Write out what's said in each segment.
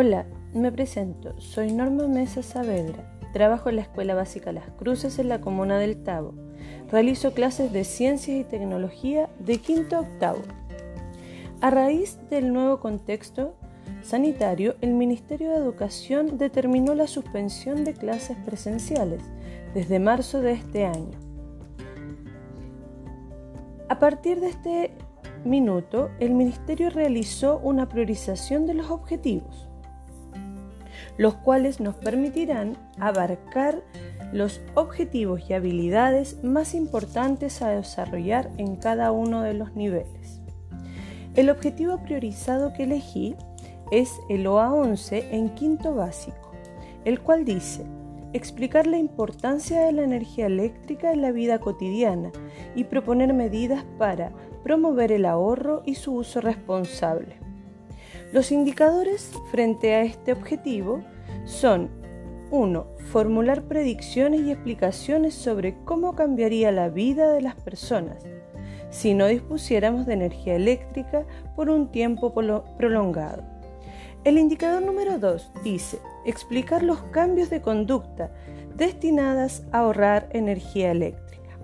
Hola, me presento. Soy Norma Mesa Saavedra. Trabajo en la Escuela Básica Las Cruces en la comuna del Tabo. Realizo clases de ciencias y tecnología de quinto a octavo. A raíz del nuevo contexto sanitario, el Ministerio de Educación determinó la suspensión de clases presenciales desde marzo de este año. A partir de este minuto, el Ministerio realizó una priorización de los objetivos los cuales nos permitirán abarcar los objetivos y habilidades más importantes a desarrollar en cada uno de los niveles. El objetivo priorizado que elegí es el OA11 en quinto básico, el cual dice explicar la importancia de la energía eléctrica en la vida cotidiana y proponer medidas para promover el ahorro y su uso responsable. Los indicadores frente a este objetivo son 1. Formular predicciones y explicaciones sobre cómo cambiaría la vida de las personas si no dispusiéramos de energía eléctrica por un tiempo prolongado. El indicador número 2 dice explicar los cambios de conducta destinadas a ahorrar energía eléctrica.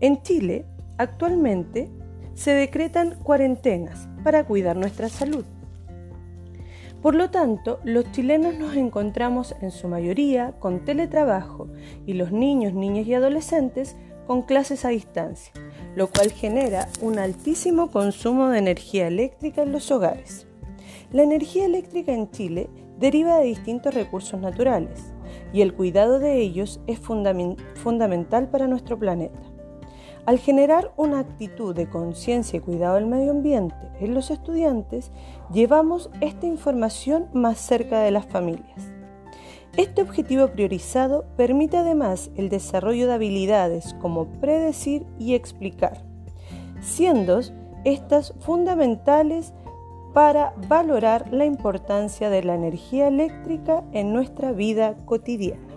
En Chile, actualmente, se decretan cuarentenas para cuidar nuestra salud. Por lo tanto, los chilenos nos encontramos en su mayoría con teletrabajo y los niños, niñas y adolescentes con clases a distancia, lo cual genera un altísimo consumo de energía eléctrica en los hogares. La energía eléctrica en Chile deriva de distintos recursos naturales y el cuidado de ellos es fundamental para nuestro planeta. Al generar una actitud de conciencia y cuidado del medio ambiente en los estudiantes, llevamos esta información más cerca de las familias. Este objetivo priorizado permite además el desarrollo de habilidades como predecir y explicar, siendo estas fundamentales para valorar la importancia de la energía eléctrica en nuestra vida cotidiana.